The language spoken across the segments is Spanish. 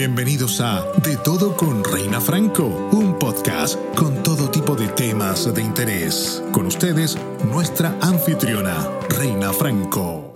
Bienvenidos a De Todo con Reina Franco, un podcast con todo tipo de temas de interés. Con ustedes, nuestra anfitriona, Reina Franco.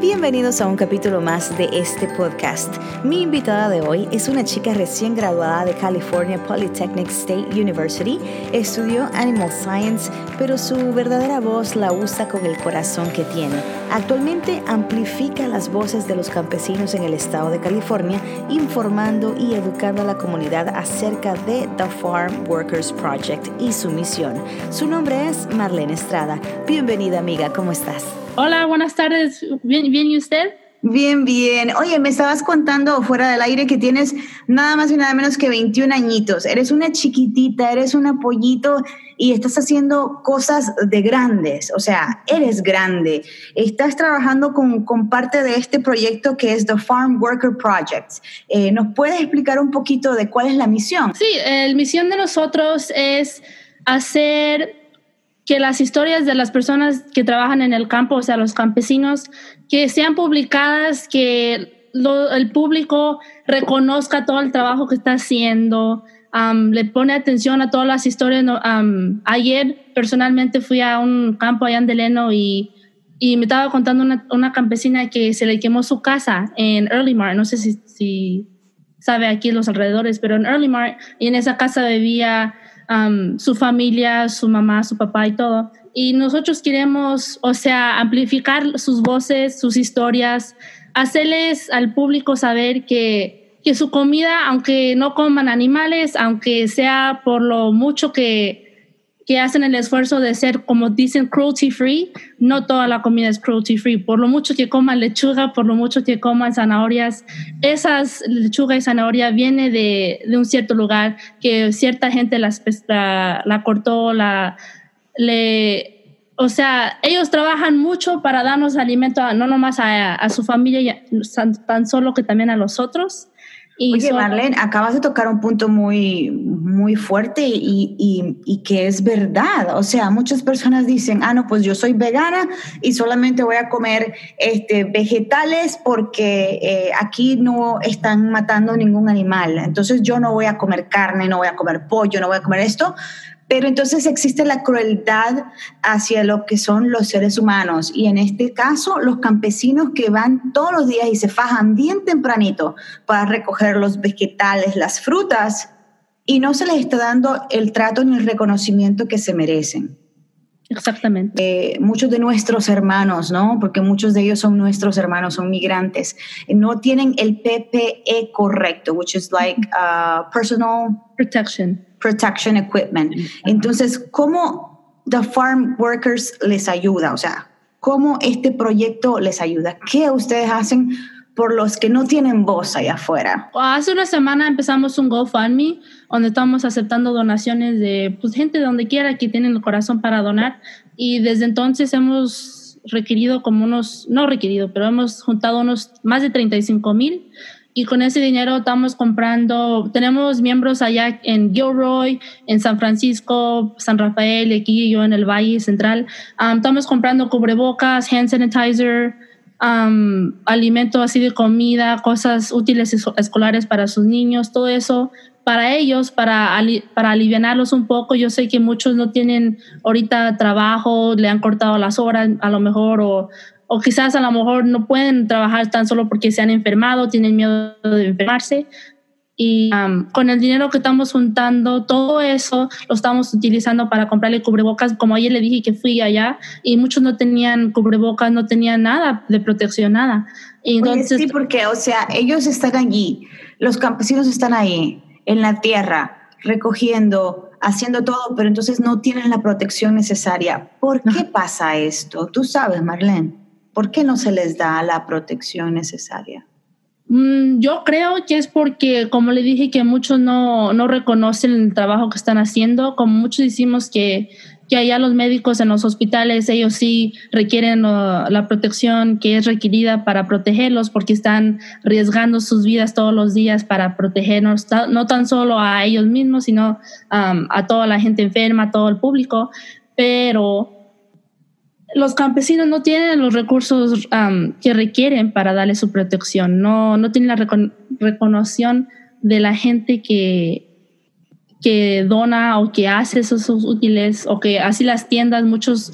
Bienvenidos a un capítulo más de este podcast. Mi invitada de hoy es una chica recién graduada de California Polytechnic State University. Estudió Animal Science, pero su verdadera voz la usa con el corazón que tiene. Actualmente amplifica las voces de los campesinos en el estado de California, informando y educando a la comunidad acerca de The Farm Workers Project y su misión. Su nombre es Marlene Estrada. Bienvenida amiga, ¿cómo estás? Hola, buenas tardes. ¿Bien, bien y usted? Bien, bien. Oye, me estabas contando fuera del aire que tienes nada más y nada menos que 21 añitos. Eres una chiquitita, eres un apoyito y estás haciendo cosas de grandes. O sea, eres grande. Estás trabajando con, con parte de este proyecto que es The Farm Worker Project. Eh, ¿Nos puedes explicar un poquito de cuál es la misión? Sí, la misión de nosotros es hacer que las historias de las personas que trabajan en el campo, o sea, los campesinos, que sean publicadas, que el público reconozca todo el trabajo que está haciendo, le pone atención a todas las historias. ayer personalmente fui a un campo allá en Deleno y, y me estaba contando una, una, campesina que se le quemó su casa en Early Mart, no sé si, si sabe aquí los alrededores, pero en Early Mart, y en esa casa vivía su familia, su mamá, su papá y todo. Y nosotros queremos, o sea, amplificar sus voces, sus historias, hacerles al público saber que, que su comida, aunque no coman animales, aunque sea por lo mucho que, que hacen el esfuerzo de ser, como dicen, cruelty free, no toda la comida es cruelty free. Por lo mucho que coman lechuga, por lo mucho que coman zanahorias, esas lechuga y zanahoria viene de, de un cierto lugar que cierta gente la, la cortó, la, le, o sea, ellos trabajan mucho para darnos alimento, no nomás a, a su familia, tan solo que también a los otros. Oye, Marlene, acabas de tocar un punto muy, muy fuerte y, y, y, que es verdad. O sea, muchas personas dicen, ah, no, pues yo soy vegana y solamente voy a comer este, vegetales porque eh, aquí no están matando ningún animal. Entonces yo no voy a comer carne, no voy a comer pollo, no voy a comer esto. Pero entonces existe la crueldad hacia lo que son los seres humanos y en este caso los campesinos que van todos los días y se fajan bien tempranito para recoger los vegetales, las frutas y no se les está dando el trato ni el reconocimiento que se merecen. Exactamente. Eh, muchos de nuestros hermanos, ¿no? Porque muchos de ellos son nuestros hermanos, son migrantes, no tienen el PPE correcto, which is like uh, personal protection protection equipment. Entonces, ¿cómo The Farm Workers les ayuda? O sea, ¿cómo este proyecto les ayuda? ¿Qué ustedes hacen por los que no tienen voz allá afuera? Hace una semana empezamos un GoFundMe donde estamos aceptando donaciones de pues, gente de donde quiera que tienen el corazón para donar y desde entonces hemos requerido como unos, no requerido, pero hemos juntado unos más de 35 mil y con ese dinero estamos comprando, tenemos miembros allá en Gilroy, en San Francisco, San Rafael, aquí yo en el Valle Central. estamos comprando cubrebocas, hand sanitizer, um, alimento así de comida, cosas útiles escolares para sus niños, todo eso para ellos, para, para aliviarlos un poco. Yo sé que muchos no tienen ahorita trabajo, le han cortado las horas a lo mejor o o quizás a lo mejor no pueden trabajar tan solo porque se han enfermado, tienen miedo de enfermarse. Y con el dinero que estamos juntando, todo eso lo estamos utilizando para comprarle cubrebocas. Como ayer le dije que fui allá y muchos no tenían cubrebocas, no tenían nada de protección, nada. Y entonces, sí, porque, o sea, ellos están allí, los campesinos están ahí, en la tierra, recogiendo, haciendo todo, pero entonces no tienen la protección necesaria. ¿Por qué pasa esto? Tú sabes, Marlene. ¿Por qué no se les da la protección necesaria? Mm, yo creo que es porque, como le dije, que muchos no, no reconocen el trabajo que están haciendo. Como muchos decimos que, que allá los médicos en los hospitales, ellos sí requieren uh, la protección que es requerida para protegerlos porque están arriesgando sus vidas todos los días para protegernos, no tan solo a ellos mismos, sino um, a toda la gente enferma, a todo el público. Pero los campesinos no tienen los recursos que requieren para darle su protección, no, no tienen la reconoción de la gente que, que dona o que hace esos útiles o que así las tiendas, muchos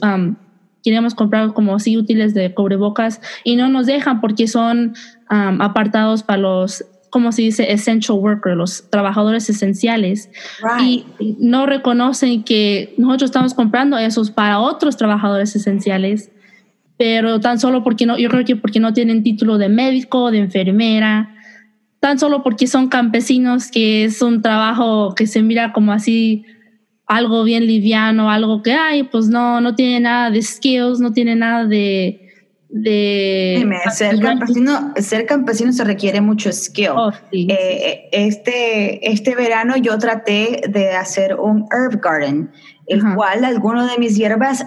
queremos comprar como así útiles de cubrebocas y no nos dejan porque son apartados para los como se dice, essential worker, los trabajadores esenciales. Y no reconocen que nosotros estamos comprando esos para otros trabajadores esenciales, pero tan solo porque no, yo creo que porque no tienen título de médico, de enfermera, tan solo porque son campesinos, que es un trabajo que se mira como así algo bien liviano, algo que hay, pues no, no tiene nada de skills, no tiene nada de, de ser campesino, ser campesino se requiere mucho skill. Oh, eh, este, este verano yo traté de hacer un herb garden, el cual algunos de mis hierbas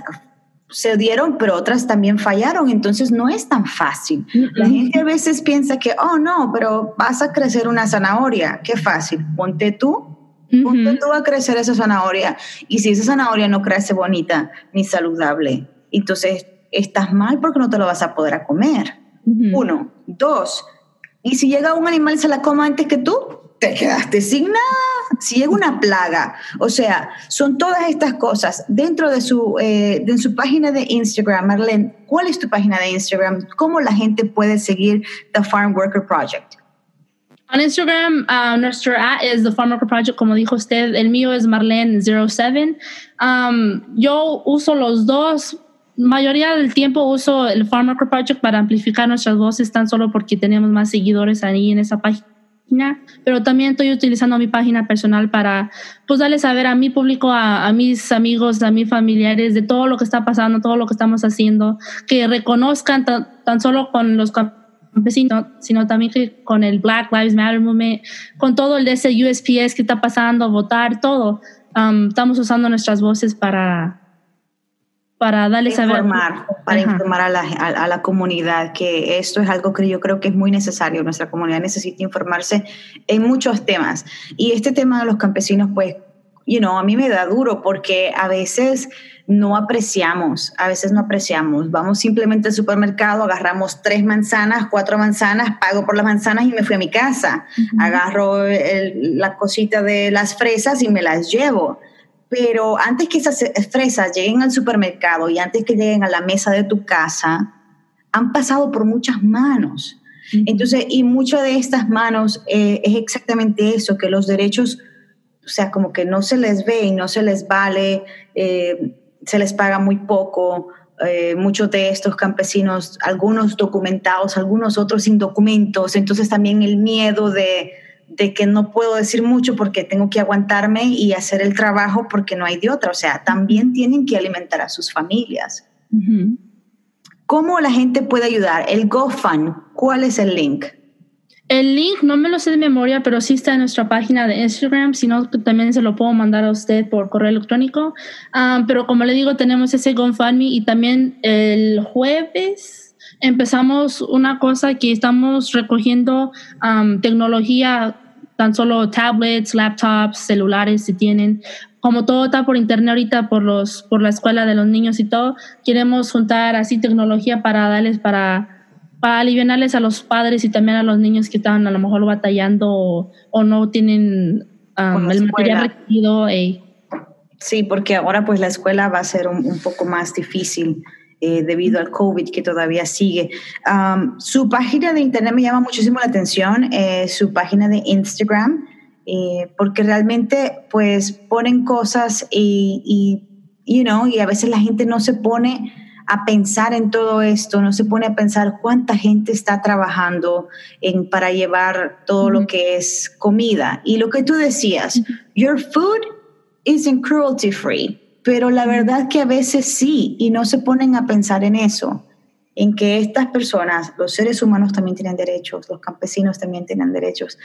se dieron, pero otras también fallaron, entonces no es tan fácil. La gente a veces piensa que, oh no, pero vas a crecer una zanahoria, qué fácil, ponte tú. Ponte tú a crecer esa zanahoria. Y si esa zanahoria no crece bonita ni saludable, entonces estás mal porque no te lo vas a poder comer. Uno. Dos. Y si llega un animal y se la coma antes que tú, te quedaste sin nada. Si llega una plaga. O sea, son todas estas cosas. Dentro de su, eh, de su página de Instagram, Marlene, ¿cuál es tu página de Instagram? ¿Cómo la gente puede seguir The Farm Worker Project? En Instagram, uh, nuestro ad es The Farm Worker Project, como dijo usted. El mío es Marlene07. Um, yo uso los dos mayoría del tiempo uso el Farmer Project para amplificar nuestras voces, tan solo porque tenemos más seguidores ahí en esa página, pero también estoy utilizando mi página personal para pues darle saber a mi público, a, mis amigos, a mis familiares de todo lo que está pasando, todo lo que estamos haciendo, que reconozcan tan solo con los campesinos, sino también que con el Black Lives Matter Movement, con todo el de ese USPS que está pasando, votar, todo. Um, estamos usando nuestras voces para para darles informar, para informar a la, a, la, comunidad que esto es algo que yo creo que es muy necesario. Nuestra comunidad necesita informarse en muchos temas. Y este tema de los campesinos, pues, you know, a mí me da duro porque a veces no apreciamos, a veces no apreciamos. Vamos simplemente al supermercado, agarramos tres manzanas, cuatro manzanas, pago por las manzanas y me fui a mi casa. Agarro la cosita de las fresas y me las llevo pero antes que esas fresas lleguen al supermercado y antes que lleguen a la mesa de tu casa, han pasado por muchas manos. Entonces, y muchas de estas manos eh, es exactamente eso, que los derechos, o sea, como que no se les ve y no se les vale, eh, se les paga muy poco. Eh, muchos de estos campesinos, algunos documentados, algunos otros sin documentos, entonces también el miedo de, de que no puedo decir mucho porque tengo que aguantarme y hacer el trabajo porque no hay de otra. O sea, también tienen que alimentar a sus familias. ¿Cómo la gente puede ayudar? El GoFund, ¿cuál es el link? El link no me lo sé de memoria, pero sí está en nuestra página de Instagram, si no también se lo puedo mandar a usted por correo electrónico. Ah, pero como le digo, tenemos ese GoFundMe y también el jueves empezamos una cosa que estamos recogiendo tecnología, tan solo tablets, laptops, celulares, si tienen. Como todo está por internet ahorita, por, los, por la escuela de los niños y todo, queremos juntar así tecnología para darles, para, para aliviarles a los padres y también a los niños que están a lo mejor batallando o, no tienen el material requerido. Sí, porque ahora pues la escuela va a ser un poco más difícil. Eh, debido al COVID que todavía sigue. su página de internet me llama muchísimo la atención, eh, su página de Instagram, eh, porque realmente pues ponen cosas y, y, you know, y a veces la gente no se pone a pensar en todo esto, no se pone a pensar cuánta gente está trabajando en, para llevar todo lo que es comida. Y lo que tú decías, your food isn't cruelty free pero la verdad que a veces sí, y no se ponen a pensar en eso, en que estas personas, los seres humanos también tienen derechos, los campesinos también tienen derechos.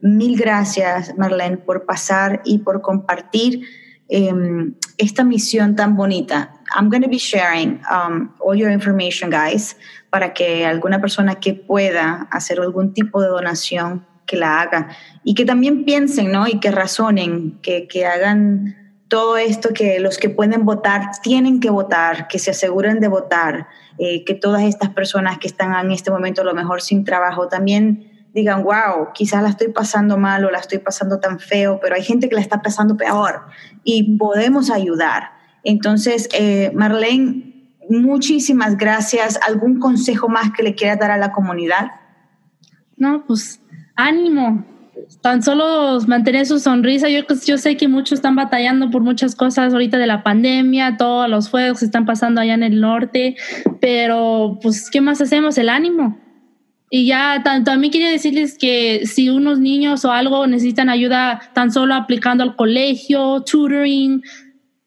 Mil gracias, Marlene, por pasar y por compartir um, esta misión tan bonita. I'm going to be sharing um, all your information, guys, para que alguna persona que pueda hacer algún tipo de donación, que la haga. Y que también piensen, ¿no? Y que razonen, que, que hagan todo esto que los que pueden votar tienen que votar, que se aseguren de votar, eh, que todas estas personas que están en este momento a lo mejor sin trabajo también digan, wow, quizás la estoy pasando mal o la estoy pasando tan feo, pero hay gente que la está pasando peor y podemos ayudar. Entonces, eh, Marlene, muchísimas gracias. ¿Algún consejo más que le quiera dar a la comunidad? No, pues ánimo, tan solo mantener su sonrisa. Yo, yo sé que muchos están batallando por muchas cosas ahorita de la pandemia, todos los fuegos están pasando allá en el norte, pero pues, ¿qué más hacemos? El ánimo. Y ya también quería decirles que si unos niños o algo necesitan ayuda tan solo aplicando al colegio, tutoring,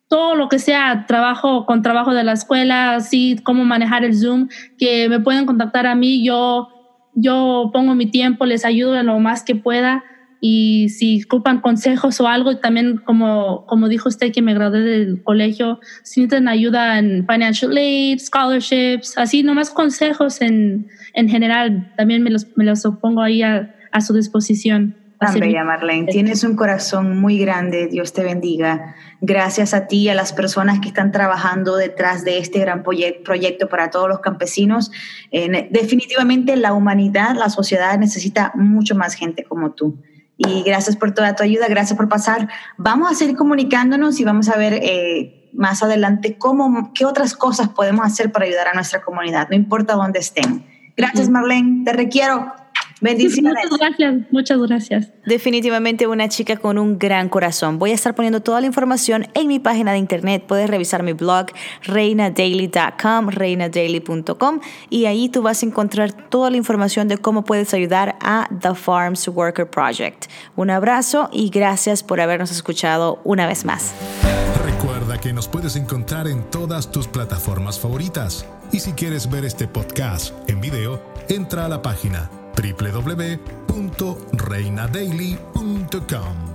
todo lo que sea trabajo con trabajo de la escuela, así cómo manejar el Zoom, que me pueden contactar a mí, yo yo pongo mi tiempo, les ayudo lo más que pueda y si ocupan consejos o algo, también como, como dijo usted que me gradué del colegio, si necesitan ayuda en financial aid, scholarships, así nomás consejos en, en general, también me los, me los pongo ahí a, a su disposición. Tan bella, Marlene. Tienes un corazón muy grande. Dios te bendiga. Gracias a ti y a las personas que están trabajando detrás de este gran proyecto para todos los campesinos. definitivamente la humanidad, la sociedad necesita mucho más gente como tú y gracias por toda tu ayuda, gracias por pasar. Vamos a seguir comunicándonos y vamos a ver eh, más adelante cómo, qué otras cosas podemos hacer para ayudar a nuestra comunidad, no importa dónde estén. Gracias, Marlene, te requiero. Bendiciones. Muchas gracias, muchas gracias. Definitivamente una chica con un gran corazón. Voy a estar poniendo toda la información en mi página de internet. Puedes revisar mi blog reinadaily.com, reinadaily.com y ahí tú vas a encontrar toda la información de cómo puedes ayudar a The Farms Worker Project. Un abrazo y gracias por habernos escuchado una vez más. Recuerda que nos puedes encontrar en todas tus plataformas favoritas. Y si quieres ver este podcast en video, entra a la página www.reinadaily.com.